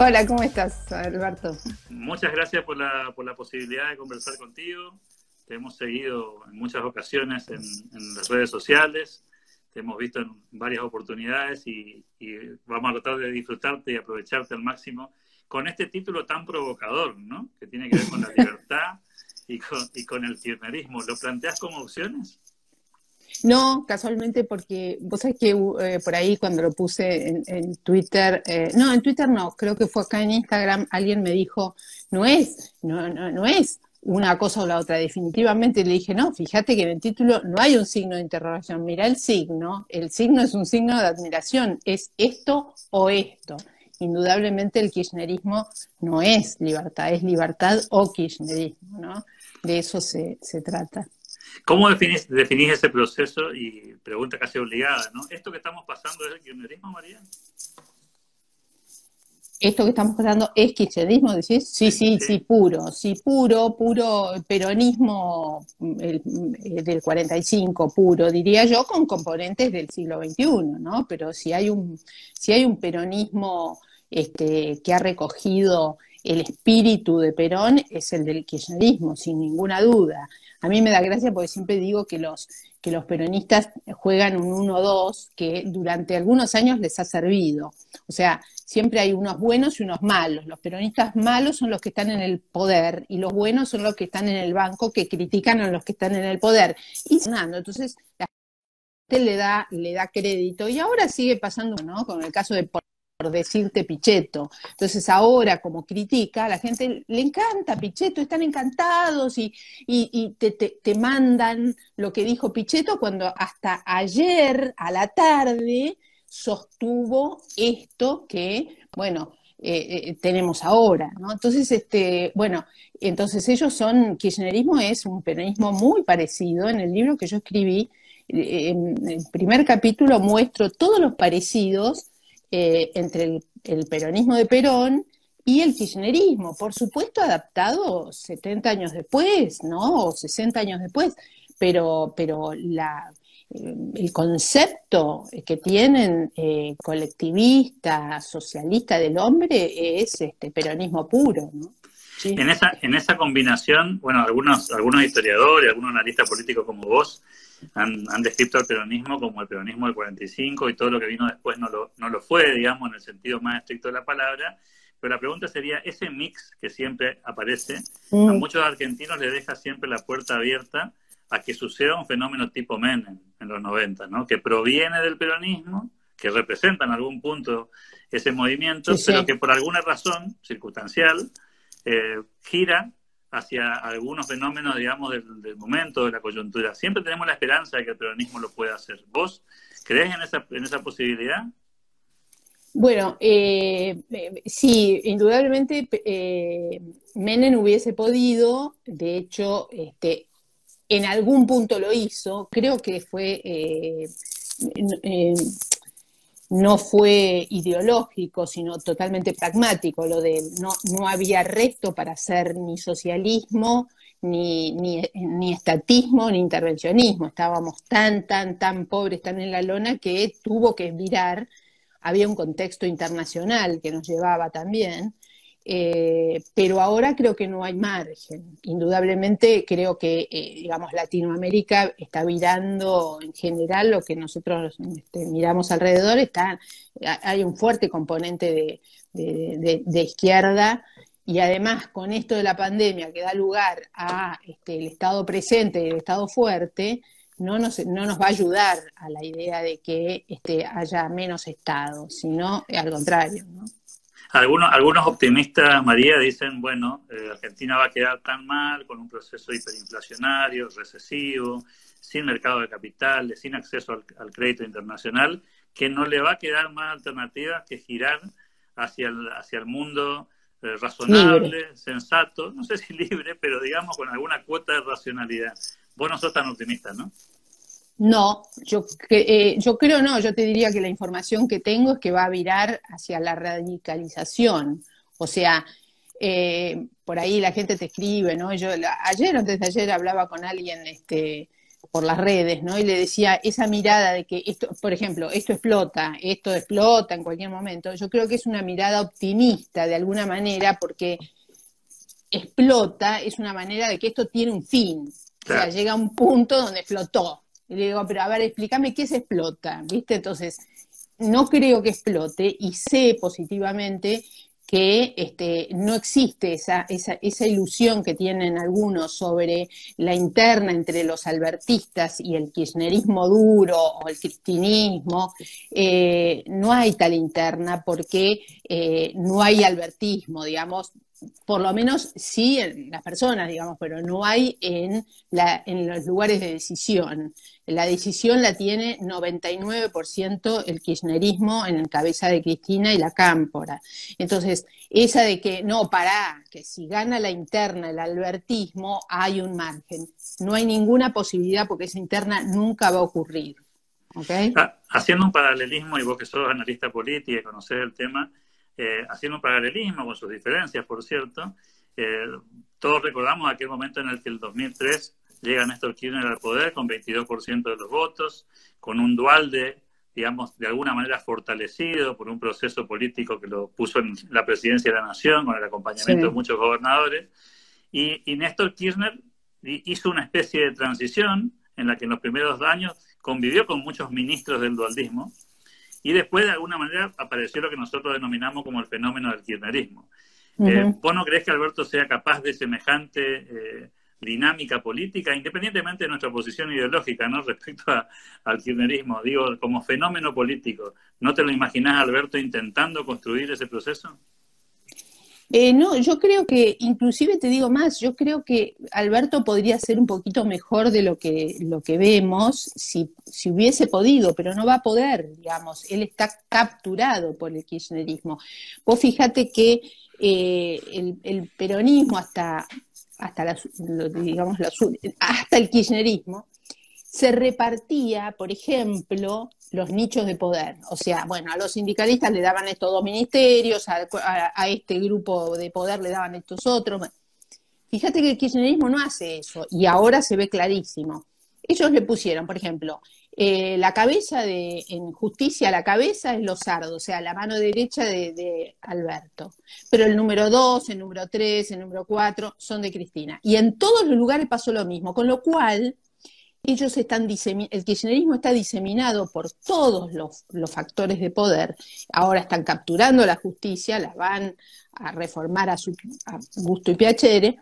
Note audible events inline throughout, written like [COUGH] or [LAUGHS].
Hola, ¿cómo estás, Alberto? Muchas gracias por la, por la posibilidad de conversar contigo. Te hemos seguido en muchas ocasiones en, las redes sociales, te hemos visto en varias oportunidades y, vamos a tratar de disfrutarte y aprovecharte al máximo con este título tan provocador, ¿no? Que tiene que ver con la [LAUGHS] libertad y con, y con el kirchnerismo. ¿Lo planteas como opciones? No, casualmente porque vos sabés que eh, por ahí cuando lo puse en, Twitter, eh, no, en Twitter no, creo que fue acá en Instagram, alguien me dijo, no es, no, no es una cosa o la otra, definitivamente le dije, no, fíjate que en el título no hay un signo de interrogación, mira el signo, el signo es un signo de admiración, es esto o esto. Indudablemente el kirchnerismo no es libertad, es libertad o kirchnerismo, ¿no? De eso se, se trata. ¿Cómo definís, definís ese proceso? Y pregunta casi obligada, ¿no? ¿Esto que estamos pasando es el kirchnerismo, María? ¿Esto que estamos pasando es kirchnerismo, decís? Sí, sí, sí, puro, sí, puro, puro peronismo el, del 45, puro, diría yo, con componentes del siglo XXI, ¿no? Pero si hay un, si hay un peronismo este, que ha recogido el espíritu de Perón, es el del kirchnerismo, sin ninguna duda. A mí me da gracia porque siempre digo que los, que los peronistas juegan un 1-2 que durante algunos años les ha servido. O sea, siempre hay unos buenos y unos malos. Los peronistas malos son los que están en el poder y los buenos son los que están en el banco que critican a los que están en el poder. Y entonces la gente le da, le da crédito. Y ahora sigue pasando, ¿no? Con el caso de por decirte Pichetto. Entonces ahora, como critica, la gente le encanta Pichetto, están encantados y, y, te, te, mandan lo que dijo Pichetto cuando hasta ayer a la tarde sostuvo esto que, bueno, eh, eh, tenemos ahora, ¿no? Entonces, este, bueno, entonces ellos son, kirchnerismo es un peronismo muy parecido. En el libro que yo escribí, eh, en el primer capítulo muestro todos los parecidos eh, entre el, peronismo de Perón y el kirchnerismo, por supuesto adaptado 70 años después, ¿no? O 60 años después, pero, pero la, eh, el concepto que tienen eh, colectivista, socialista del hombre es este peronismo puro, ¿no? En, esa, en esa combinación, bueno, algunos, algunos historiadores, algunos analistas políticos como vos, han, descrito al peronismo como el peronismo del 45 y todo lo que vino después no lo, no lo fue, digamos, en el sentido más estricto de la palabra. Pero la pregunta sería, ese mix que siempre aparece, a mm. muchos argentinos le deja siempre la puerta abierta a que suceda un fenómeno tipo Menem en los 90, ¿no? Que proviene del peronismo, que representa en algún punto ese movimiento, pero que por alguna razón circunstancial eh, gira hacia algunos fenómenos, digamos, del, momento, de la coyuntura. Siempre tenemos la esperanza de que el peronismo lo pueda hacer. ¿Vos crees en esa, en esa posibilidad? Bueno, eh, eh, sí, indudablemente eh, Menem hubiese podido, de hecho, este, en algún punto lo hizo, creo que fue no fue ideológico, sino totalmente pragmático, lo de no, no había resto para hacer ni socialismo, ni, ni, ni, estatismo, ni intervencionismo. Estábamos tan, tan, tan pobres, tan en la lona, que tuvo que mirar, había un contexto internacional que nos llevaba también, eh, pero ahora creo que no hay margen. Indudablemente creo que, eh, digamos, Latinoamérica está virando en general lo que nosotros este, miramos alrededor, está, hay un fuerte componente de, izquierda y además con esto de la pandemia que da lugar a este, el Estado presente y el Estado fuerte, no nos, no nos va a ayudar a la idea de que este, haya menos Estado, sino al contrario. ¿no? Algunos, algunos optimistas, María, dicen, bueno, eh, Argentina va a quedar tan mal con un proceso hiperinflacionario, recesivo, sin mercado de capitales, sin acceso al, crédito internacional, que no le va a quedar más alternativa que girar hacia el, hacia el mundo eh, razonable, sensato, no sé si [LAUGHS] libre, pero digamos con alguna cuota de racionalidad. Vos no sos tan optimista, ¿no? No, yo, eh, yo creo no, yo te diría que la información que tengo es que va a virar hacia la radicalización. O sea, eh, por ahí la gente te escribe, ¿no? Yo ayer, antes de ayer, hablaba con alguien este, por las redes, ¿no? Y le decía esa mirada de que esto, por ejemplo, esto explota, esto explota en cualquier momento. Yo creo que es una mirada optimista de alguna manera porque explota es una manera de que esto tiene un fin. O sea, llega a un punto donde explotó. Y le digo, pero a ver, explícame qué se explota, ¿viste? Entonces, no creo que explote y sé positivamente que este, no existe esa, esa, esa, ilusión que tienen algunos sobre la interna entre los albertistas y el kirchnerismo duro o el cristinismo. Eh, no hay tal interna porque eh, no hay albertismo, digamos, por lo menos sí en las personas, digamos, pero no hay en, la, en los lugares de decisión. La decisión la tiene 99% el kirchnerismo en cabeza de Cristina y la cámpora. Entonces, esa de que no, pará, que si gana la interna, el albertismo, hay un margen. No hay ninguna posibilidad porque esa interna nunca va a ocurrir. Ah, haciendo un paralelismo, y vos que sos analista política y conocés el tema, eh, haciendo un paralelismo con sus diferencias, por cierto. Eh, todos recordamos aquel momento en el que el 2003 llega Néstor Kirchner al poder con 22% de los votos, con un dual de, digamos, de alguna manera fortalecido por un proceso político que lo puso en la presidencia de la nación, con el acompañamiento de muchos gobernadores. Y, y Néstor Kirchner hizo una especie de transición en la que en los primeros años convivió con muchos ministros del dualdismo, y después, de alguna manera, apareció lo que nosotros denominamos como el fenómeno del kirchnerismo. Eh, ¿Vos no crees que Alberto sea capaz de semejante eh, dinámica política, independientemente de nuestra posición ideológica, ¿no? [LAUGHS] Respecto al kirchnerismo, digo, como fenómeno político, ¿no te lo imaginás, Alberto, intentando construir ese proceso? Eh, no, yo creo que, inclusive te digo más, yo creo que Alberto podría ser un poquito mejor de lo que, lo que vemos si, si hubiese podido, pero no va a poder, digamos, él está capturado por el kirchnerismo. Vos fíjate que eh, el, peronismo hasta, hasta el kirchnerismo se repartía, por ejemplo, los nichos de poder. O sea, bueno, a los sindicalistas le daban estos dos ministerios, a, este grupo de poder le daban estos otros. Fíjate que el kirchnerismo no hace eso y ahora se ve clarísimo. Ellos le pusieron, por ejemplo, eh, la cabeza de, en justicia, la cabeza es Lozardo, o sea, la mano derecha de, Alberto. Pero el número dos, el número tres, el número cuatro son de Cristina. Y en todos los lugares pasó lo mismo, con lo cual ellos están el kirchnerismo está diseminado por todos los, factores de poder. Ahora están capturando la justicia, la van a reformar a su gusto y piacere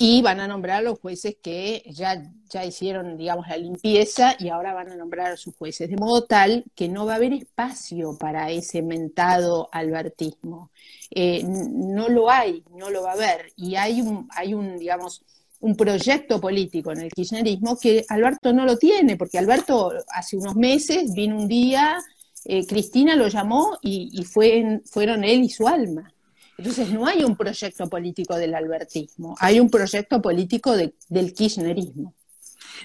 y van a nombrar los jueces que ya, ya hicieron, digamos, la limpieza y ahora van a nombrar a sus jueces, de modo tal que no va a haber espacio para ese mentado albertismo. Eh, no lo hay, no lo va a haber. Y hay un, hay un digamos, un proyecto político en el kirchnerismo que Alberto no lo tiene, porque Alberto hace unos meses vino un día, eh, Cristina lo llamó y, fue fueron él y su alma. Entonces no hay un proyecto político del albertismo, hay un proyecto político del kirchnerismo.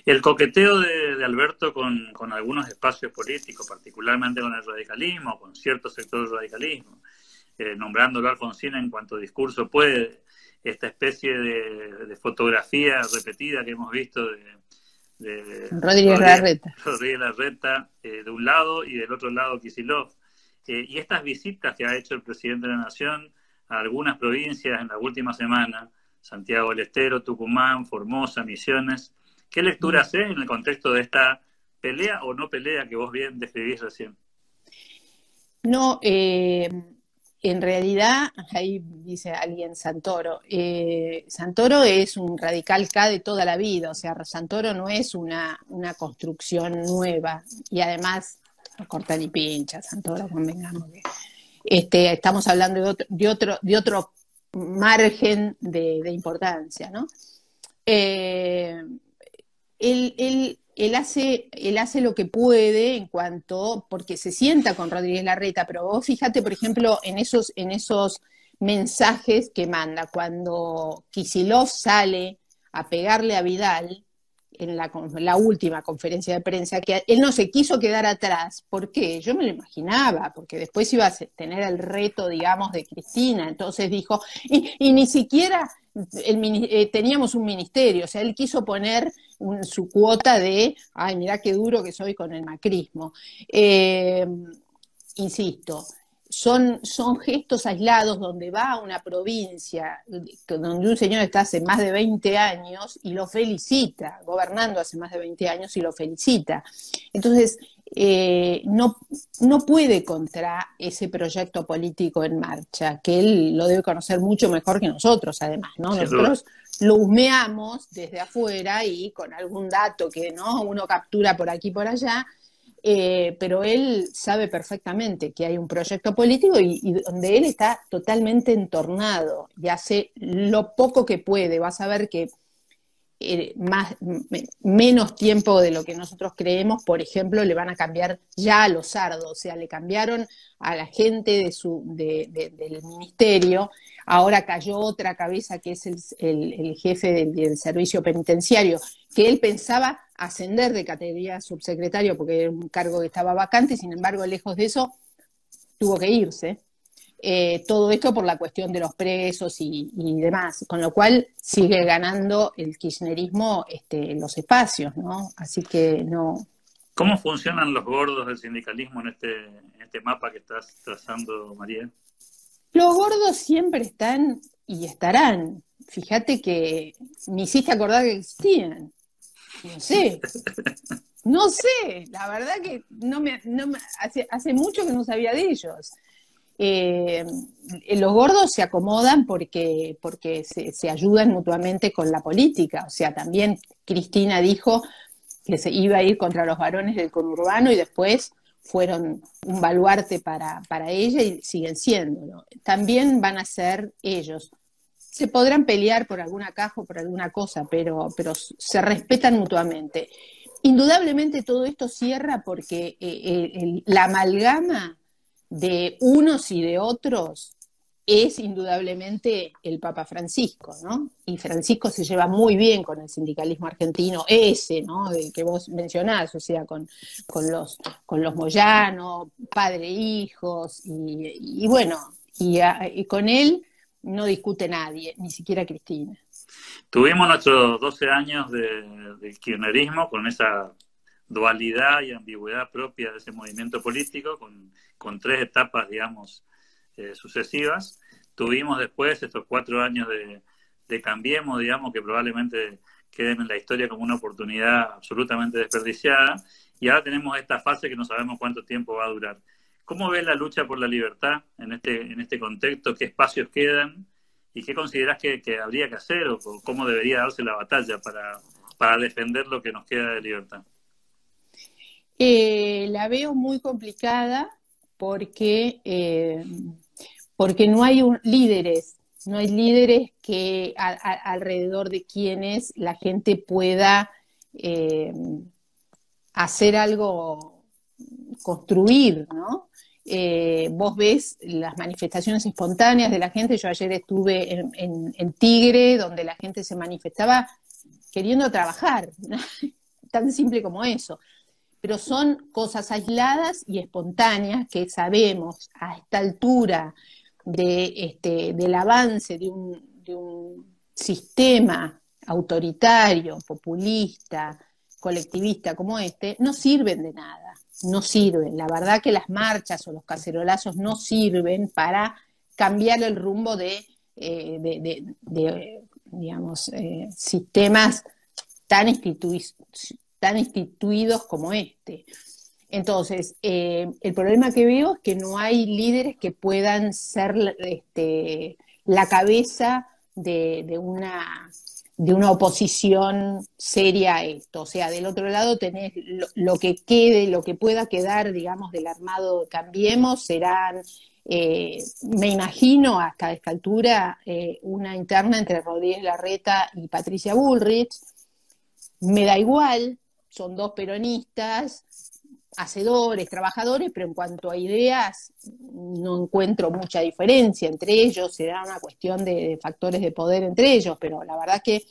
El coqueteo de, Alberto con, algunos espacios políticos, particularmente con el radicalismo, con ciertos sectores del radicalismo, eh, nombrándolo a Alfonsina en cuanto discurso puede, esta especie de, fotografía repetida que hemos visto de, Rodríguez Larreta, Rodríguez Larreta eh, de un lado y del otro lado Kisilov. Eh, y estas visitas que ha hecho el presidente de la Nación a algunas provincias en la última semana, Santiago del Estero, Tucumán, Formosa, Misiones, ¿qué lectura mm. haces en el contexto de esta pelea o no pelea que vos bien describís recién? No, eh, en realidad, ahí dice alguien Santoro, eh, Santoro es un radical K de toda la vida, o sea, Santoro no es una, construcción nueva y además no corta ni pincha, Santoro, convengamos este, estamos hablando de otro, de otro, de otro margen de, importancia, ¿no? Eh, él, él hace, él hace lo que puede en cuanto, porque se sienta con Rodríguez Larreta, pero vos fíjate, por ejemplo, en esos, en esos mensajes que manda, cuando Kisilov sale a pegarle a Vidal en la, la, última conferencia de prensa, que él no se quiso quedar atrás, ¿por qué? Yo me lo imaginaba, porque después iba a tener el reto, digamos, de Cristina, entonces dijo, y, ni siquiera eh, teníamos un ministerio, o sea, él quiso poner su cuota de, ay, mirá qué duro que soy con el macrismo. Eh, insisto, son, son gestos aislados donde va a una provincia donde un señor está hace más de 20 años y lo felicita, gobernando hace más de 20 años y lo felicita. Entonces, eh, no, no puede contra ese proyecto político en marcha, que él lo debe conocer mucho mejor que nosotros, además, ¿no? Nosotros lo humeamos desde afuera y con algún dato que no uno captura por aquí y por allá, eh, pero él sabe perfectamente que hay un proyecto político y, donde él está totalmente entornado y hace lo poco que puede. Vas a ver que eh, más, menos tiempo de lo que nosotros creemos, por ejemplo, le van a cambiar ya a los sardos, o sea, le cambiaron a la gente de su, del ministerio, ahora cayó otra cabeza que es el, jefe del, servicio penitenciario, que él pensaba ascender de categoría subsecretario porque era un cargo que estaba vacante, sin embargo, lejos de eso, tuvo que irse. Eh, todo esto por la cuestión de los presos y, demás, con lo cual sigue ganando el kirchnerismo este, los espacios, ¿no? Así que no. ¿Cómo funcionan los gordos del sindicalismo en este, este mapa que estás trazando, María? Los gordos siempre están y estarán. Fíjate que me hiciste acordar que existían. No sé. No sé, la verdad que no me, hace, mucho que no sabía de ellos. Eh, los gordos se acomodan porque, porque se, ayudan mutuamente con la política. O sea, también Cristina dijo que se iba a ir contra los varones del conurbano y después fueron un baluarte para, ella y siguen siendo. También van a ser ellos. Se podrán pelear por alguna caja o por alguna cosa, pero, pero se respetan mutuamente. Indudablemente todo esto cierra porque eh, eh, la amalgama de unos y de otros es indudablemente el Papa Francisco, ¿no? Y Francisco se lleva muy bien con el sindicalismo argentino, ese, ¿no? Que vos mencionás, o sea, con, los, con los Moyano, padre, hijos, y, bueno, y, con él no discute nadie, ni siquiera Cristina. Tuvimos nuestros 12 años de, kirchnerismo con esa dualidad y ambigüedad propia de ese movimiento político, con, con tres etapas, digamos, eh, sucesivas. Tuvimos después estos cuatro años de, de Cambiemos, digamos, que probablemente queden en la historia como una oportunidad absolutamente desperdiciada. Y ahora tenemos esta fase que no sabemos cuánto tiempo va a durar. ¿Cómo ves la lucha por la libertad en este, en este contexto? ¿Qué espacios quedan? ¿Y qué consideras que, habría que hacer o cómo debería darse la batalla para, para defender lo que nos queda de libertad? Eh, la veo muy complicada porque, eh, porque no hay líderes, no hay líderes que alrededor de quienes la gente pueda eh, hacer algo, construir, ¿no? Vos ves las manifestaciones espontáneas de la gente. Yo ayer estuve en, Tigre, donde la gente se manifestaba queriendo trabajar, [LAUGHS] tan simple como eso. Pero son cosas aisladas y espontáneas que sabemos a esta altura de, este, del avance de un, sistema autoritario, populista, colectivista como este, no sirven de nada, no sirven. La verdad que las marchas o los cacerolazos no sirven para cambiar el rumbo de, eh, digamos, eh, sistemas tan instituidos como este. Entonces, eh, el problema que veo es que no hay líderes que puedan ser este, la cabeza de, una, de una oposición seria a esto. O sea, del otro lado tenés lo, que quede, lo que pueda quedar, digamos, del armado Cambiemos, serán, eh, me imagino hasta esta altura, eh, una interna entre Rodríguez Larreta y Patricia Bullrich. Me da igual, son dos peronistas, hacedores, trabajadores, pero en cuanto a ideas no encuentro mucha diferencia entre ellos, será una cuestión de, factores de poder entre ellos, pero la verdad que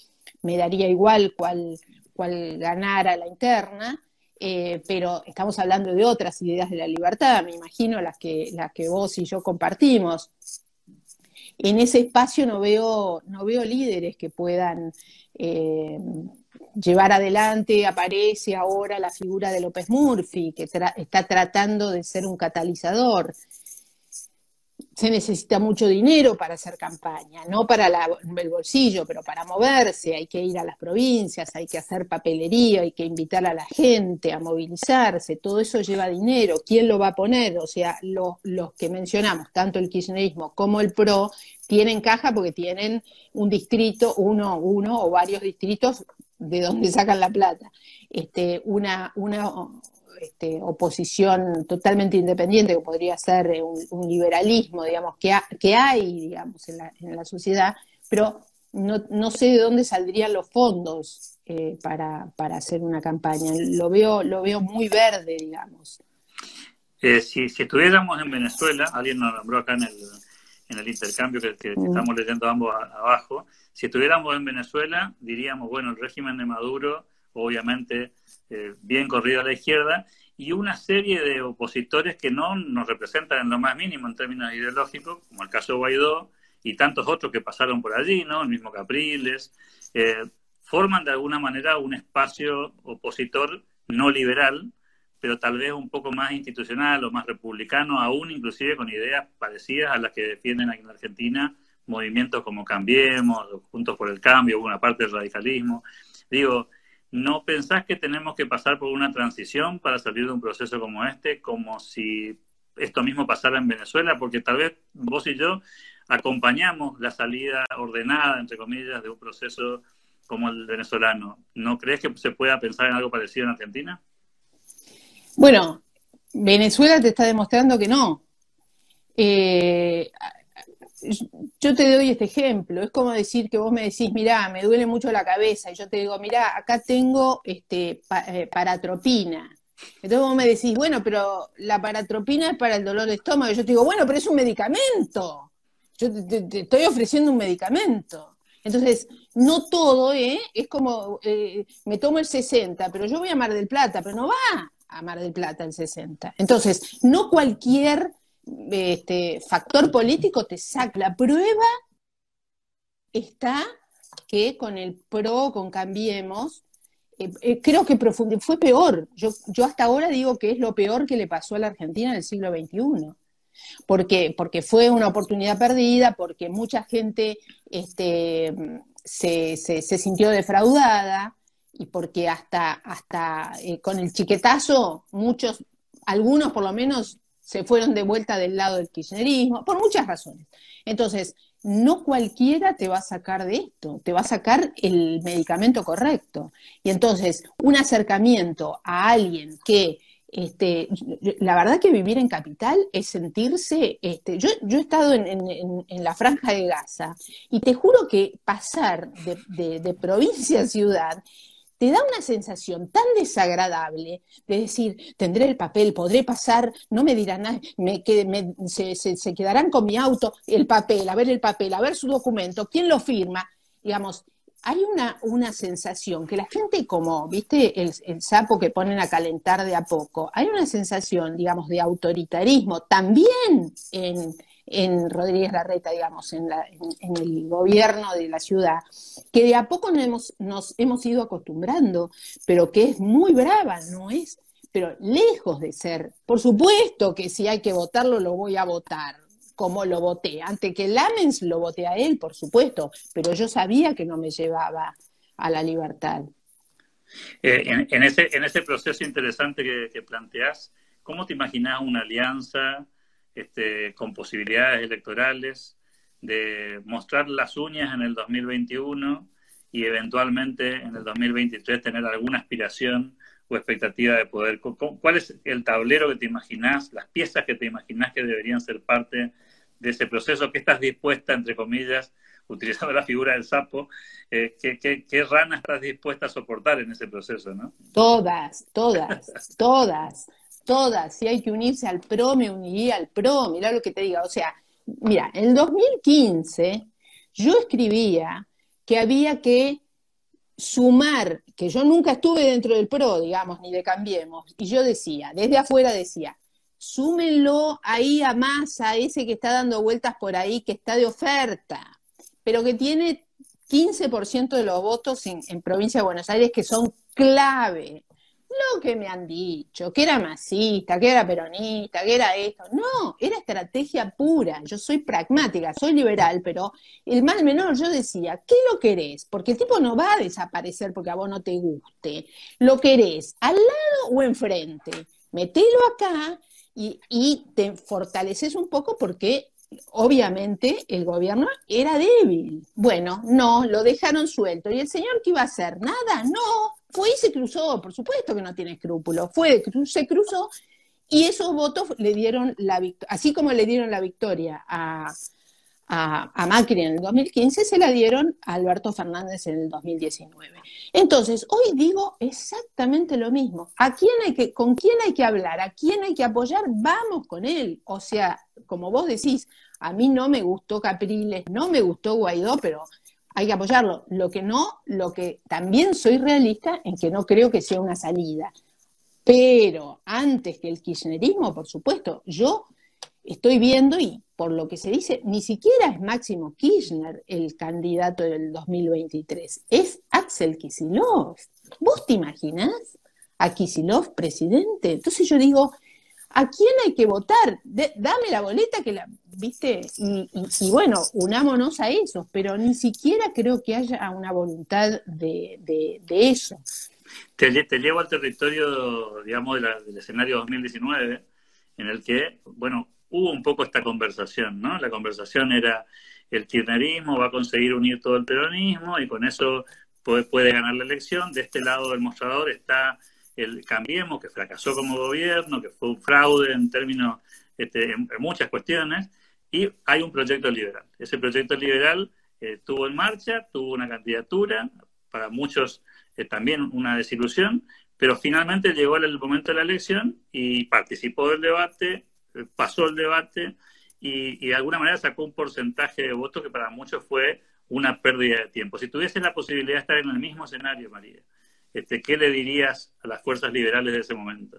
me daría igual cuál, cuál ganara la interna, eh, pero estamos hablando de otras ideas de la libertad, me imagino las que, las que vos y yo compartimos. en ese espacio no veo, no veo líderes que puedan eh, llevar adelante, aparece ahora la figura de López Murphy, que está tratando de ser un catalizador. Se necesita mucho dinero para hacer campaña, no para el bolsillo, pero para moverse, hay que ir a las provincias, hay que hacer papelería, hay que invitar a la gente a movilizarse, todo eso lleva dinero, ¿quién lo va a poner? O sea, los, los que mencionamos, tanto el kirchnerismo como el PRO, tienen caja porque tienen un distrito, uno, uno o varios distritos de donde sacan la plata. Este, una, una, este, oposición totalmente independiente, que podría ser eh, un, liberalismo, digamos, que, que hay, digamos, en la, en la sociedad, pero no, no, sé de dónde saldrían los fondos eh, para, para, hacer una campaña. Lo veo, lo veo muy verde, digamos. Eh, si, si, estuviéramos en Venezuela, alguien nos nombró acá en el, en el intercambio que, mm. estamos leyendo ambos abajo, si estuviéramos en Venezuela, diríamos, bueno, el régimen de Maduro, obviamente, eh, bien corrido a la izquierda, y una serie de opositores que no nos representan en lo más mínimo en términos ideológicos, como el caso Guaidó y tantos otros que pasaron por allí, ¿no? El mismo Capriles, eh, forman de alguna manera un espacio opositor no liberal, pero tal vez un poco más institucional o más republicano, aún inclusive con ideas parecidas a las que defienden aquí en Argentina movimientos como Cambiemos, Juntos por el Cambio, una parte del radicalismo. Digo, ¿No pensás que tenemos que pasar por una transición para salir de un proceso como este, como si esto mismo pasara en Venezuela? Porque tal vez vos y yo acompañamos la salida ordenada, entre comillas, de un proceso como el venezolano. ¿No crees que se pueda pensar en algo parecido en Argentina? Bueno, Venezuela te está demostrando que no. Eh, yo te doy este ejemplo, es como decir que vos me decís, mirá, me duele mucho la cabeza, y yo te digo, mirá, acá tengo este, eh, paratropina. Entonces vos me decís, bueno, pero la paratropina es para el dolor de estómago. Y yo te digo, bueno, pero es un medicamento. Yo te, estoy ofreciendo un medicamento. Entonces, no todo ¿eh? es como, eh, me tomo el 60, pero yo voy a Mar del Plata, pero no va a Mar del Plata el 60. Entonces, no cualquier este, factor político te saca. La prueba está que con el PRO, con Cambiemos, eh, eh, creo que fue peor. Yo, yo hasta ahora digo que es lo peor que le pasó a la Argentina en el siglo XXI. Porque, porque fue una oportunidad perdida, porque mucha gente este, se, se, sintió defraudada y porque hasta, hasta eh, con el chiquetazo muchos, algunos por lo menos se fueron de vuelta del lado del kirchnerismo, por muchas razones. Entonces, no cualquiera te va a sacar de esto, te va a sacar el medicamento correcto. Y entonces, un acercamiento a alguien que, este, la verdad que vivir en capital es sentirse, este, yo, yo he estado en, la franja de Gaza y te juro que pasar de, de provincia a ciudad te da una sensación tan desagradable de decir, tendré el papel, podré pasar, no me dirán nada, me, se, quedarán con mi auto, el papel, a ver el papel, a ver su documento, quién lo firma, digamos. Hay una, una sensación que la gente como, viste, el, el sapo que ponen a calentar de a poco, hay una sensación, digamos, de autoritarismo también en, en Rodríguez Larreta, digamos, en, el gobierno de la ciudad, que de a poco nos hemos, nos hemos ido acostumbrando, pero que es muy brava, ¿no es? Pero lejos de ser, por supuesto que si hay que votarlo, lo voy a votar, como lo voté. Ante que Lamens lo voté a él, por supuesto, pero yo sabía que no me llevaba a la libertad. Eh, en, ese, en proceso interesante que, que planteás, ¿cómo te imaginas una alianza este, con posibilidades electorales, de mostrar las uñas en el 2021 y eventualmente en el 2023 tener alguna aspiración o expectativa de poder. ¿Cuál es el tablero que te imaginas, las piezas que te imaginas que deberían ser parte de ese proceso? ¿Qué estás dispuesta, entre comillas, utilizando [LAUGHS] la figura del sapo, eh, ¿qué, qué, qué rana estás dispuesta a soportar en ese proceso? ¿no? Todas, todas, todas todas, si hay que unirse al PRO, me uniría al PRO, mira lo que te diga. O sea, mira, en el 2015 yo escribía que había que sumar, que yo nunca estuve dentro del PRO, digamos, ni de Cambiemos, y yo decía, desde afuera decía, súmenlo ahí a Massa, ese que está dando vueltas por ahí, que está de oferta, pero que tiene 15% de los votos en provincia de Buenos Aires que son clave lo que me han dicho, que era masista, que era peronista, que era esto. No, era estrategia pura. Yo soy pragmática, soy liberal, pero el mal menor yo decía, ¿qué lo querés? Porque el tipo no va a desaparecer porque a vos no te guste. Lo querés al lado o enfrente. Metelo acá y, y te fortaleces un poco porque obviamente el gobierno era débil. Bueno, no, lo dejaron suelto. ¿Y el señor qué iba a hacer? Nada, no. Fue y se cruzó, por supuesto que no tiene escrúpulos. Fue, se cruzó y esos votos le dieron la victoria, así como le dieron la victoria a, a, Macri en el 2015, se la dieron a Alberto Fernández en el 2019. Entonces, hoy digo exactamente lo mismo. ¿A quién hay que, ¿Con quién hay que hablar? ¿A quién hay que apoyar? Vamos con él. O sea, como vos decís, a mí no me gustó Capriles, no me gustó Guaidó, pero hay que apoyarlo. Lo que no, lo que también soy realista en que no creo que sea una salida. Pero antes que el kirchnerismo, por supuesto, yo estoy viendo y por lo que se dice, ni siquiera es Máximo Kirchner el candidato del 2023, es Axel Kisilov. ¿Vos te imaginás a Kisilov presidente? Entonces yo digo, ¿a quién hay que votar? dame la boleta que la, viste, y, bueno, unámonos a eso, pero ni siquiera creo que haya una voluntad de, eso. Te, te, llevo al territorio, digamos, del escenario 2019, en el que, bueno, hubo un poco esta conversación, ¿no? La conversación era el kirchnerismo va a conseguir unir todo el peronismo y con eso puede, ganar la elección. De este lado del mostrador está el Cambiemos, que fracasó como gobierno, que fue un fraude en términos, este, en, muchas cuestiones, y hay un proyecto liberal. Ese proyecto liberal eh, tuvo en marcha, tuvo una candidatura, para muchos eh, también una desilusión, pero finalmente llegó el momento de la elección y participó del debate, pasó el debate y, de alguna manera sacó un porcentaje de votos que para muchos fue una pérdida de tiempo. Si tuviese la posibilidad de estar en el mismo escenario, María, este, ¿qué le dirías a las fuerzas liberales de ese momento?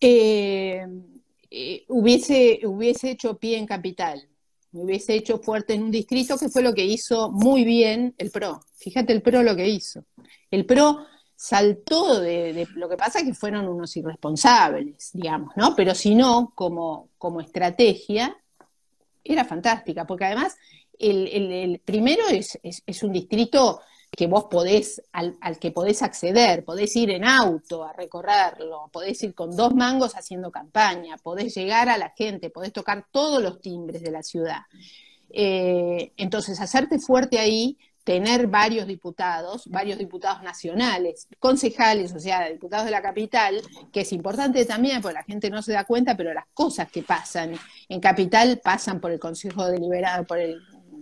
Eh, eh, hubiese, hubiese hecho pie en capital, hubiese hecho fuerte en un distrito, que fue lo que hizo muy bien el PRO. Fíjate el PRO lo que hizo. El PRO saltó de, lo que pasa es que fueron unos irresponsables, digamos, ¿no? Pero si no, como, como estrategia, era fantástica, porque además el, primero es, es, un distrito que vos podés, al, al, que podés acceder, podés ir en auto a recorrerlo, podés ir con dos mangos haciendo campaña, podés llegar a la gente, podés tocar todos los timbres de la ciudad. Eh, entonces, hacerte fuerte ahí tener varios diputados, varios diputados nacionales, concejales, o sea, diputados de la capital, que es importante también porque la gente no se da cuenta, pero las cosas que pasan en capital pasan por el Consejo Deliberado, por la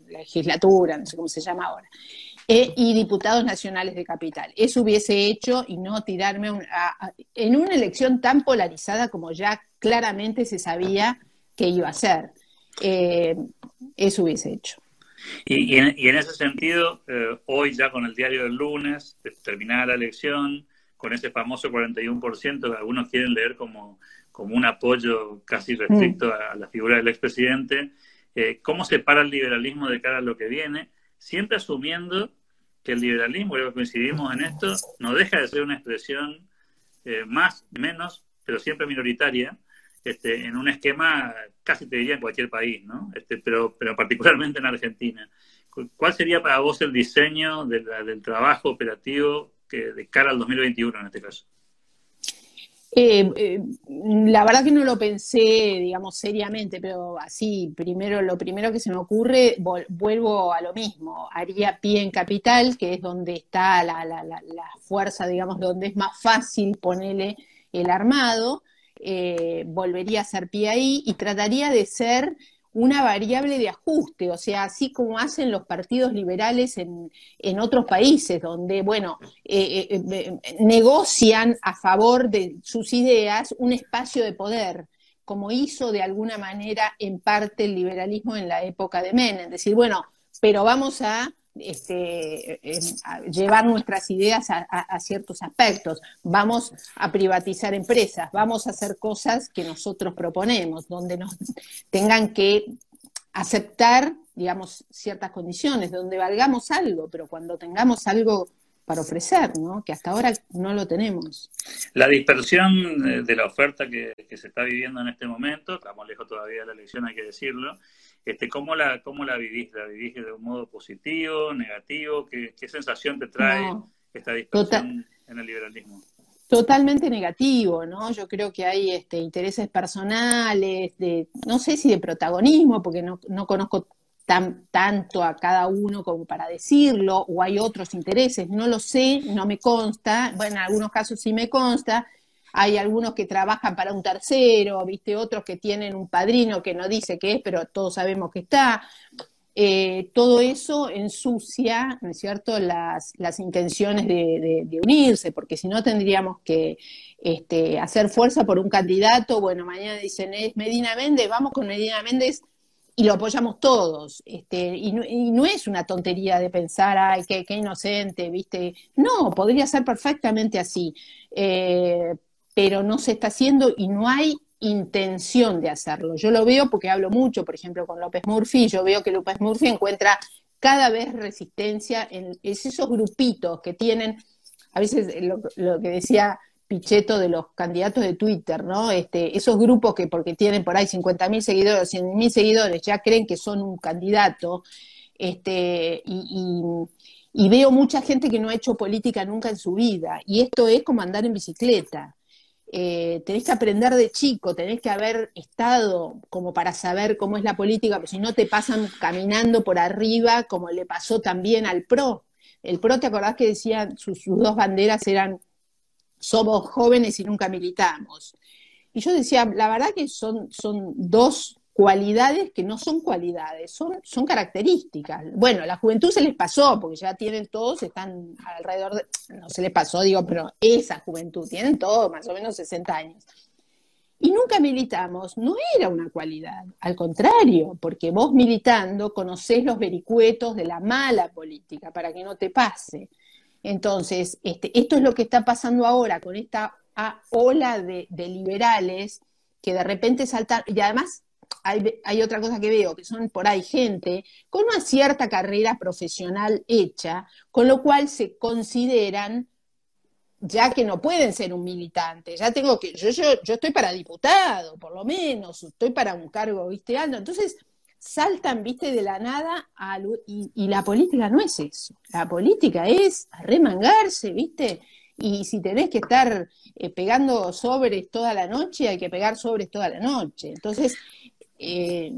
legislatura, no sé cómo se llama ahora, eh, y diputados nacionales de capital. Eso hubiese hecho y no tirarme en una elección tan polarizada como ya claramente se sabía que iba a ser. Eh, eso hubiese hecho. Y, en, ese sentido, eh, hoy ya con el diario del lunes, terminada la elección, con ese famoso 41% que algunos quieren leer como, como un apoyo casi restricto mm. a, la figura del expresidente, eh, ¿cómo se para el liberalismo de cara a lo que viene? Siempre asumiendo que el liberalismo, creo que coincidimos en esto, no deja de ser una expresión eh, más, menos, pero siempre minoritaria, este, en un esquema casi te diría en cualquier país, ¿no? Este, pero, pero particularmente en Argentina. ¿Cuál sería para vos el diseño del trabajo operativo que, de cara al 2021 en este caso? Eh, eh, la verdad que no lo pensé, digamos, seriamente, pero así, primero, lo primero que se me ocurre, vuelvo a lo mismo, haría pie en capital, que es donde está la, la, la, la fuerza, digamos, donde es más fácil ponerle el armado, eh, volvería a ser pie ahí y trataría de ser una variable de ajuste, o sea, así como hacen los partidos liberales en, otros países, donde, bueno, eh, eh, negocian a favor de sus ideas un espacio de poder, como hizo de alguna manera en parte el liberalismo en la época de Menem, decir, bueno, pero vamos a este, llevar nuestras ideas a, ciertos aspectos. Vamos a privatizar empresas, vamos a hacer cosas que nosotros proponemos, donde nos tengan que aceptar, digamos, ciertas condiciones, donde valgamos algo, pero cuando tengamos algo para ofrecer, ¿no? que hasta ahora no lo tenemos. La dispersión de la oferta que, se está viviendo en este momento, estamos lejos todavía de la elección, hay que decirlo, este, ¿cómo, la, ¿cómo la vivís? ¿La vivís de un modo positivo, negativo? ¿Qué, sensación te trae esta dispersión en el liberalismo? Totalmente negativo, ¿no? Yo creo que hay este, intereses personales, de, no sé si de protagonismo, porque no, no conozco tan, tanto a cada uno como para decirlo, o hay otros intereses, no lo sé, no me consta, bueno, en algunos casos sí me consta, hay algunos que trabajan para un tercero, viste, otros que tienen un padrino que no dice qué es, pero todos sabemos que está. Eh, todo eso ensucia, ¿no es cierto?, las, las intenciones de, unirse, porque si no tendríamos que este, hacer fuerza por un candidato, bueno, mañana dicen es Medina Méndez, vamos con Medina Méndez y lo apoyamos todos. Este, y, no, es una tontería de pensar, ay, qué, inocente, ¿viste? No, podría ser perfectamente así, eh, pero no se está haciendo y no hay intención de hacerlo. Yo lo veo porque hablo mucho, por ejemplo, con López Murphy, yo veo que López Murphy encuentra cada vez resistencia en esos grupitos que tienen, a veces lo, lo que decía Pichetto de los candidatos de Twitter, ¿no? Este, esos grupos que porque tienen por ahí 50.000 seguidores, 100.000 seguidores, ya creen que son un candidato, este, y, veo mucha gente que no ha hecho política nunca en su vida, y esto es como andar en bicicleta. Eh, tenés que aprender de chico, tenés que haber estado como para saber cómo es la política, porque si no te pasan caminando por arriba, como le pasó también al PRO. El PRO, ¿te acordás que decían sus dos banderas eran somos jóvenes y nunca militamos. Y yo decía, la verdad que son, son dos cualidades que no son cualidades, son, son características. Bueno, la juventud se les pasó, porque ya tienen todos, están alrededor de, no se les pasó, digo, pero esa juventud, tienen todos más o menos 60 años. Y nunca militamos, no era una cualidad, al contrario, porque vos militando conocés los vericuetos de la mala política para que no te pase. Entonces, este, esto es lo que está pasando ahora con esta ola de, liberales que de repente saltan, y además hay, otra cosa que veo, que son por ahí gente con una cierta carrera profesional hecha, con lo cual se consideran ya que no pueden ser un militante, ya tengo que, yo, yo, yo estoy para diputado, por lo menos, estoy para un cargo, viste, alto. Entonces, saltan, viste, de la nada y, la política no es eso. La política es remangarse, viste. Y si tenés que estar eh, pegando sobres toda la noche, hay que pegar sobres toda la noche. Entonces, eh,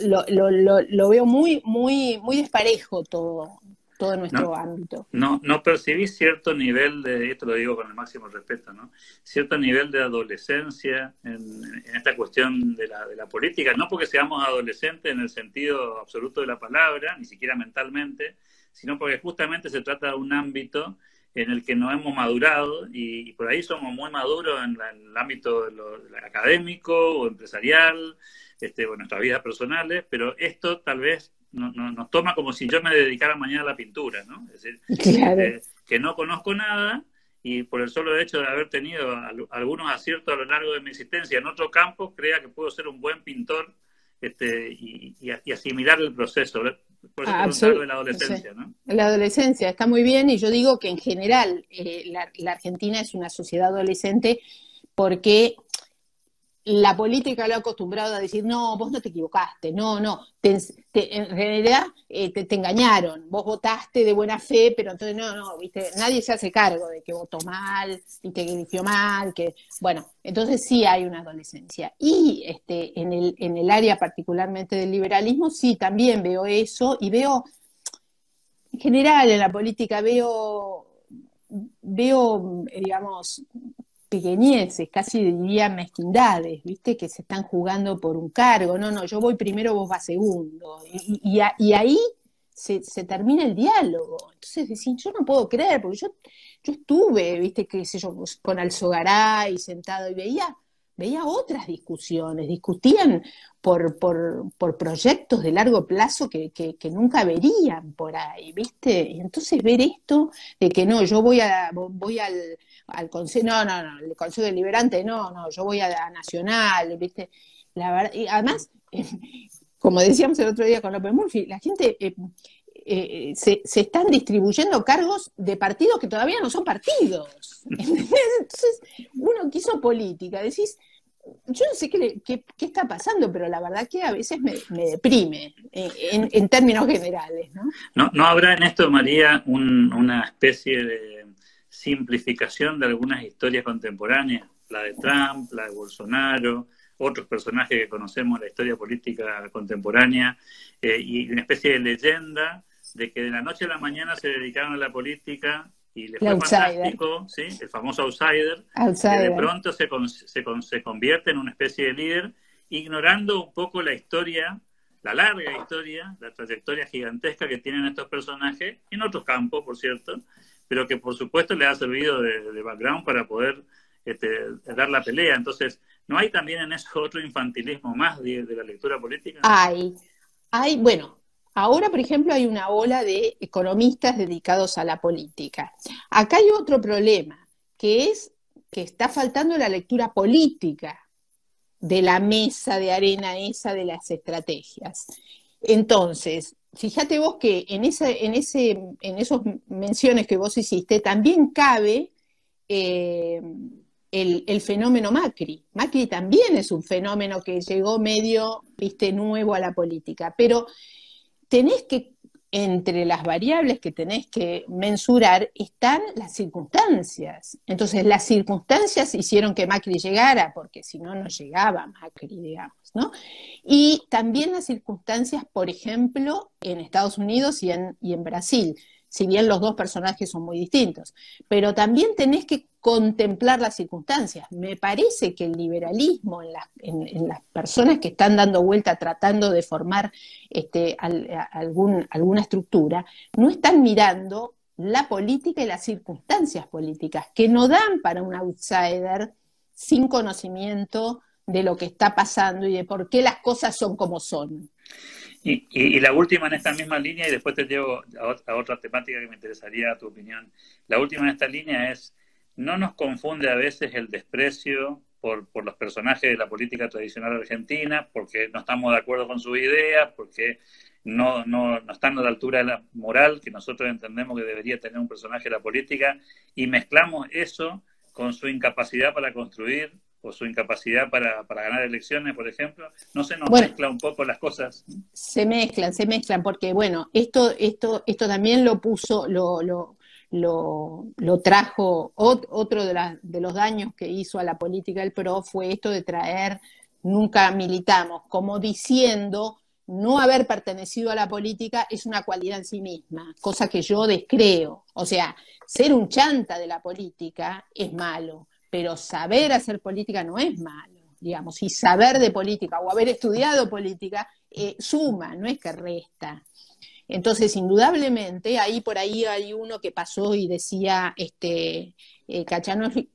lo, lo, lo, veo muy, muy, muy desparejo todo, todo nuestro ámbito. No, no percibís cierto nivel de, esto lo digo con el máximo respeto, ¿no? Cierto nivel de adolescencia en, esta cuestión de la, de la, política, no porque seamos adolescentes en el sentido absoluto de la palabra, ni siquiera mentalmente, sino porque justamente se trata de un ámbito en el que no hemos madurado y, por ahí somos muy maduros en, el ámbito académico o empresarial, este, nuestras vidas personales, pero esto tal vez no, nos toma como si yo me dedicara mañana a la pintura, ¿no? Es decir, eh, que no conozco nada y por el solo hecho de haber tenido algunos aciertos a lo largo de mi existencia en otro campo, crea que puedo ser un buen pintor este, y, asimilar el proceso. Por eso de la adolescencia, ¿no? La adolescencia está muy bien y yo digo que en general eh, la, la Argentina es una sociedad adolescente porque la política lo ha acostumbrado a decir, no, vos no te equivocaste, no, no, en realidad eh, te, engañaron, vos votaste de buena fe, pero entonces no, no, viste, nadie se hace cargo de que votó mal, viste, que eligió mal, que, bueno, entonces sí hay una adolescencia. Y este, en, el, en el área particularmente del liberalismo, sí, también veo eso y veo, en general en la política veo, veo, digamos, pequeñeces, casi diría mezquindades, ¿viste? Que se están jugando por un cargo. No, no, yo voy primero, vos vas segundo. Y, ahí se, termina el diálogo. Entonces decís, yo no puedo creer, porque yo, yo estuve, ¿viste? qué sé yo, con Alzogaray sentado y veía veía otras discusiones, discutían por, por, proyectos de largo plazo que, nunca verían por ahí, ¿viste? Y entonces ver esto de que no, yo voy a voy al, al Consejo, no, no, no, el Consejo Deliberante, no, no, yo voy a Nacional, ¿viste? La verdad, y además, [LAUGHS] como decíamos el otro día con López Murphy, la gente eh, eh, se, se, están distribuyendo cargos de partidos que todavía no son partidos. [LAUGHS] Entonces, uno que hizo política, decís, yo no sé qué, qué, está pasando, pero la verdad que a veces me, deprime eh, en, términos generales. ¿no? ¿no? ¿No habrá en esto, María, una especie de simplificación de algunas historias contemporáneas? La de Trump, la de Bolsonaro, otros personajes que conocemos en la historia política contemporánea, eh, y una especie de leyenda de que de la noche a la mañana se dedicaron a la política y le fue fantástico, ¿sí? el famoso outsider, que de pronto se, se, se convierte en una especie de líder, ignorando un poco la historia, la larga historia, la trayectoria gigantesca que tienen estos personajes, en otros campos, por cierto, pero que por supuesto le ha servido de, background para poder este, dar la pelea. Entonces, ¿no hay también en eso otro infantilismo más de, de la lectura política? Hay, hay, bueno, Ahora, por ejemplo, hay una ola de economistas dedicados a la política. Acá hay otro problema, que es que está faltando la lectura política de la mesa de arena esa de las estrategias. Entonces, fíjate vos que en, ese, en, ese, en esas menciones que vos hiciste también cabe eh, el, el, fenómeno Macri. Macri también es un fenómeno que llegó medio, viste, nuevo a la política, pero tenés que, entre las variables que tenés que mensurar, están las circunstancias. Entonces, las circunstancias hicieron que Macri llegara, porque si no, no llegaba Macri, digamos, ¿no? Y también las circunstancias, por ejemplo, en Estados Unidos y en, y en Brasil si bien los dos personajes son muy distintos, pero también tenés que contemplar las circunstancias. Me parece que el liberalismo en, las personas que están dando vuelta tratando de formar este, alguna estructura, no están mirando la política y las circunstancias políticas, que no dan para un outsider sin conocimiento de lo que está pasando y de por qué las cosas son como son. Y, la última en esta misma línea, y después te llevo a, otra temática que me interesaría tu opinión. La última en esta línea es, ¿no nos confunde a veces el desprecio por, por los personajes de la política tradicional argentina, porque no estamos de acuerdo con sus ideas, porque no, no, no están a la altura de la moral que nosotros entendemos que debería tener un personaje de la política, y mezclamos eso con su incapacidad para construir o su incapacidad para, para ganar elecciones, por ejemplo? ¿No se nos mezcla un poco las cosas? Se mezclan, se mezclan, porque bueno, esto, esto, esto también lo puso, lo, lo, lo, lo trajo, otro de, de los daños que hizo a la política el PRO fue esto de traer, nunca militamos, como diciendo, no haber pertenecido a la política es una cualidad en sí misma, cosa que yo descreo. O sea, ser un chanta de la política es malo pero saber hacer política no es malo, digamos, y saber de política o haber estudiado política eh, suma, no es que resta. Entonces, indudablemente, ahí por ahí hay uno que pasó y decía, este, eh,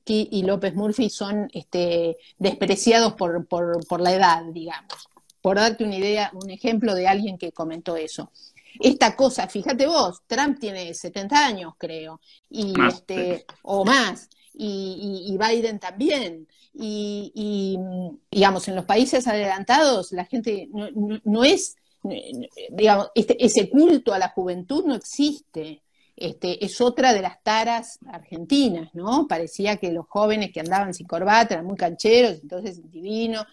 y López Murphy son este, despreciados por, por, la edad, digamos. Por darte una idea, un ejemplo de alguien que comentó eso esta cosa, fíjate vos, Trump tiene 70 años, creo, y este, o más, y, Biden también. Y, digamos, en los países adelantados la gente no, es, digamos, este, ese culto a la juventud no existe. Este, es otra de las taras argentinas, ¿no? Parecía que los jóvenes que andaban sin corbata eran muy cancheros, entonces divino.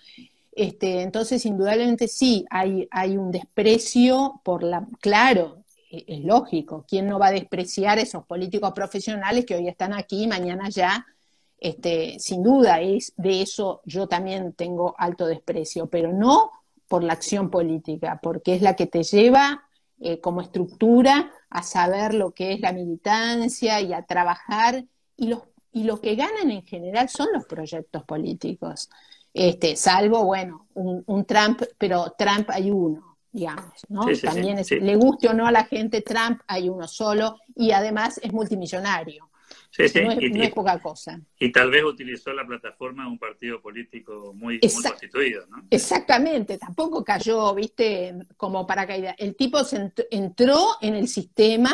Este, entonces, indudablemente sí, hay, hay un desprecio por la, claro, es lógico, ¿quién no va a despreciar esos políticos profesionales que hoy están aquí y mañana ya? Este, sin duda, es, de eso yo también tengo alto desprecio, pero no por la acción política, porque es la que te lleva eh, como estructura a saber lo que es la militancia y a trabajar, y los, y lo que ganan en general son los proyectos políticos, este, salvo, bueno, un Trump, pero Trump hay uno, digamos, ¿no? También le guste o no a la gente, Trump hay uno solo y además es multimillonario. Sí, sí, no, es, y, no es poca cosa. Y tal vez utilizó la plataforma de un partido político muy, muy constituido, ¿no? Exactamente, tampoco cayó, viste, como paracaídas. El tipo se entró en el sistema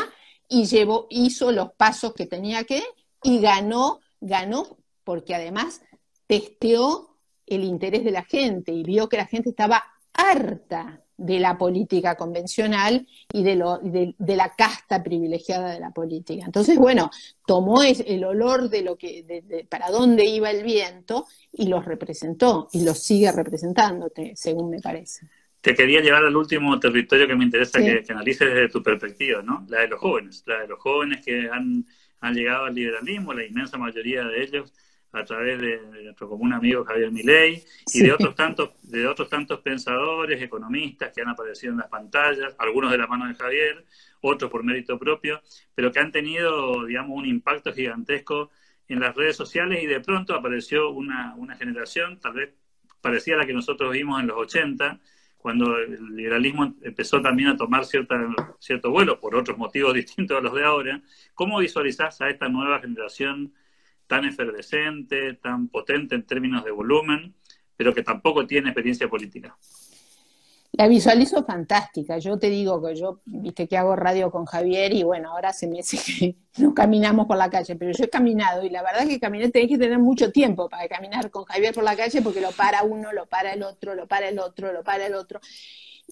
y llevó, hizo los pasos que tenía que y ganó, ganó porque además testeó el interés de la gente y vio que la gente estaba harta de la política convencional y de, lo, de, la casta privilegiada de la política. Entonces, bueno, tomó el olor de lo que, de, para dónde iba el viento y los representó y los sigue representándote, según me parece. Te quería llevar al último territorio que me interesa que, que, analices desde tu perspectiva, ¿no? La de los jóvenes, la de los jóvenes que han, han llegado al liberalismo, la inmensa mayoría de ellos a través de, nuestro común amigo Javier Milei y de otros tantos de otros tantos pensadores, economistas que han aparecido en las pantallas, algunos de la mano de Javier, otros por mérito propio, pero que han tenido, digamos, un impacto gigantesco en las redes sociales y de pronto apareció una, una generación, tal vez parecía la que nosotros vimos en los 80, cuando el liberalismo empezó también a tomar cierta, cierto vuelo por otros motivos [LAUGHS] distintos a los de ahora. ¿Cómo visualizás a esta nueva generación tan efervescente, tan potente en términos de volumen, pero que tampoco tiene experiencia política. La visualizo fantástica. Yo te digo que yo, viste que hago radio con Javier y bueno, ahora se me dice que [LAUGHS] no caminamos por la calle, pero yo he caminado y la verdad es que caminar tenés que tener mucho tiempo para caminar con Javier por la calle porque lo para uno, lo para el otro, lo para el otro, lo para el otro.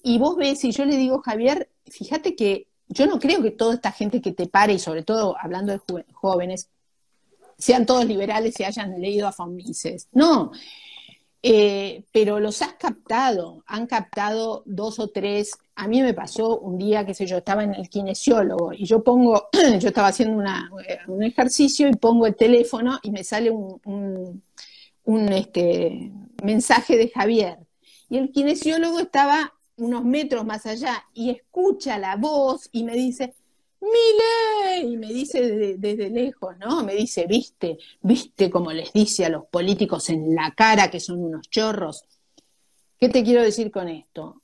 Y vos ves, y yo le digo, Javier, fíjate que yo no creo que toda esta gente que te pare, y sobre todo hablando de jóvenes, sean todos liberales y hayan leído a Mises. No, eh, pero los has captado, han captado dos o tres. A mí me pasó un día, qué sé yo, estaba en el kinesiólogo y yo pongo, [CLEARS THROAT] yo estaba haciendo un ejercicio y pongo el teléfono y me sale un, un este, mensaje de Javier. Y el kinesiólogo estaba unos metros más allá y escucha la voz y me dice, Mile, y me dice desde, lejos, ¿no? Me dice, viste, viste como les dice a los políticos en la cara que son unos chorros. ¿Qué te quiero decir con esto?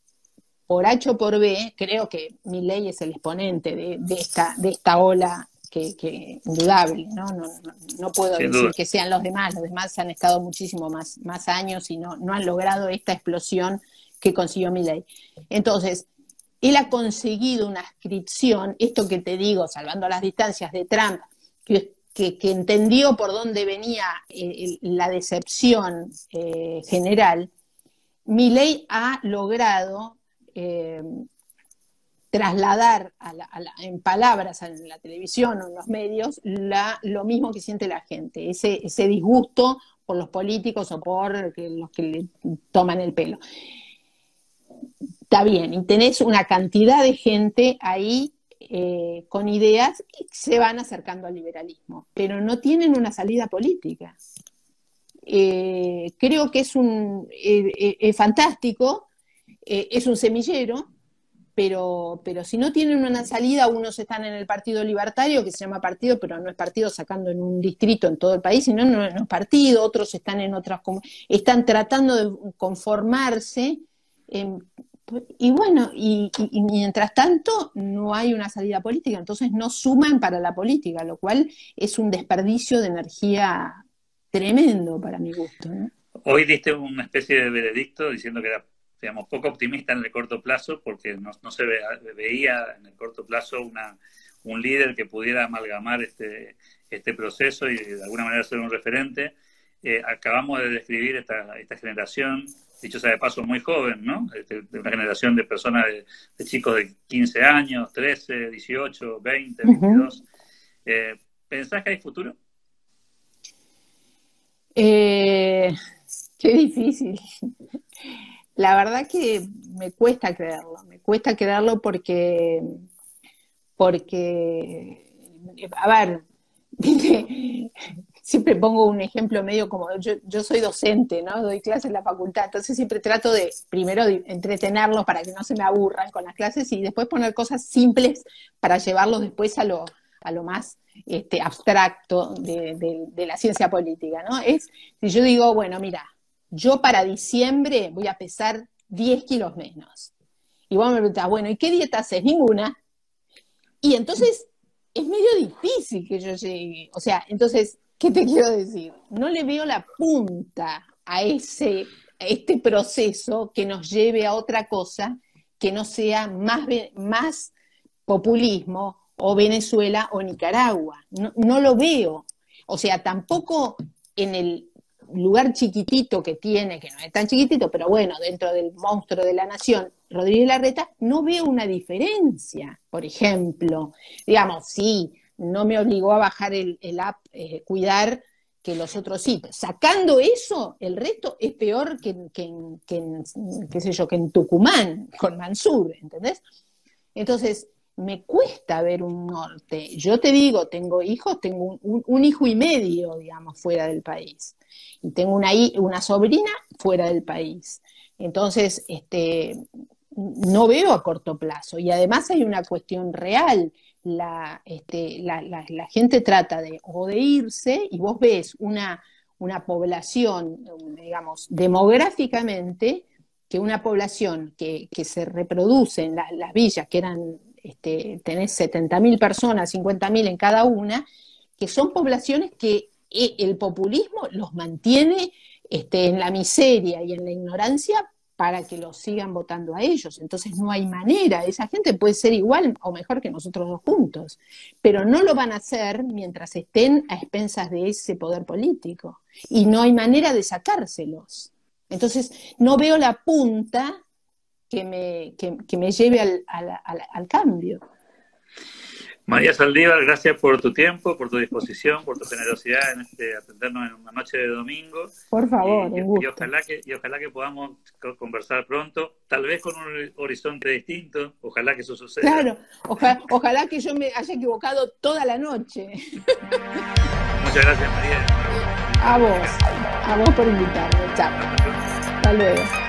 Por H o por B, creo que mi ley es el exponente de, esta, de esta ola que, indudable, ¿no? No, no, puedo decir que sean los demás, los demás han estado muchísimo más, más años y no, no han logrado esta explosión que consiguió mi ley. Entonces, él ha conseguido una ascripción, esto que te digo, salvando las distancias de Trump, que, entendió por dónde venía eh, la decepción eh, general, Milley ha logrado eh, trasladar en palabras en la televisión o en los medios lo mismo que siente la gente, ese, ese disgusto por los políticos o por los que le toman el pelo está bien, y tenés una cantidad de gente ahí eh, con ideas y se van acercando al liberalismo, pero no tienen una salida política. Eh, creo que es un eh, fantástico, es un semillero, pero, pero si no tienen una salida, unos están en el Partido Libertario, que se llama partido, pero no es partido sacando en un distrito en todo el país, sino no, no es partido, otros están en otras, están tratando de conformarse en, y bueno, y, mientras tanto no hay una salida política, entonces no suman para la política, lo cual es un desperdicio de energía tremendo para mi gusto. Hoy diste una especie de veredicto diciendo que era poco optimista en el corto plazo porque no, se veía en el corto plazo una, un líder que pudiera amalgamar este, este proceso y de alguna manera ser un referente. Eh, acabamos de describir esta, esta generación dicho sea de paso, muy joven, ¿no? Este, de una generación de personas, de, chicos de 15 años, 13, 18, 20, 22. ¿Pensás que hay futuro? Eh, qué difícil. La verdad que me cuesta creerlo, me cuesta creerlo porque, porque, a ver, [LAUGHS] siempre pongo un ejemplo medio como, yo, yo soy docente, ¿no? Doy clases en la facultad, entonces siempre trato de, primero, de entretenerlos para que no se me aburran con las clases y después poner cosas simples para llevarlos después a lo, a lo más este, abstracto de, la ciencia política, ¿no? Es, si yo digo, bueno, mira, yo para diciembre voy a pesar 10 kilos menos. Y vos me preguntás, bueno, ¿y qué dieta haces? Ninguna. Y entonces es medio difícil que yo llegue. O sea, entonces, ¿qué te quiero decir? No le veo la punta a ese este proceso que nos lleve a otra cosa que no sea más, más populismo o Venezuela o Nicaragua. No, no lo veo. O sea, tampoco en el lugar chiquitito que tiene, que no es tan chiquitito, pero bueno, dentro del monstruo de la nación, Rodríguez Larreta, no veo una diferencia. Por ejemplo, digamos, sí, no me obligó a bajar el, app eh, Cuidar que los otros sí. Sacando eso, el resto es peor que, que, qué sé yo, que en Tucumán, con Mansur, ¿entendés? Entonces, me cuesta ver un norte. Yo te digo, tengo hijos, tengo un, hijo y medio, digamos, fuera del país. Y tengo una, una sobrina fuera del país. Entonces, este, no veo a corto plazo. Y además hay una cuestión real. La, este, la, la, gente trata de o de irse y vos ves una, una población, digamos, demográficamente, que una población que, que se reproduce en las villas, que eran este, tenés 70.000 personas, 50.000 en cada una, que son poblaciones que eh, el populismo los mantiene este, en la miseria y en la ignorancia para que los sigan votando a ellos. Entonces no hay manera, esa gente puede ser igual o mejor que nosotros dos juntos, pero no lo van a hacer mientras estén a expensas de ese poder político. Y no hay manera de sacárselos. Entonces no veo la punta que me, que, me lleve al, al, cambio. María Saldívar, gracias por tu tiempo, por tu disposición, por tu generosidad en este, atendernos en una noche de domingo. Por favor, y, y, ojalá que y ojalá que podamos conversar pronto, tal vez con un horizonte distinto, ojalá que eso suceda. Claro, ojalá que yo me haya equivocado toda la noche. Muchas gracias, María. A vos, a vos por invitarme. Chao. Hasta luego.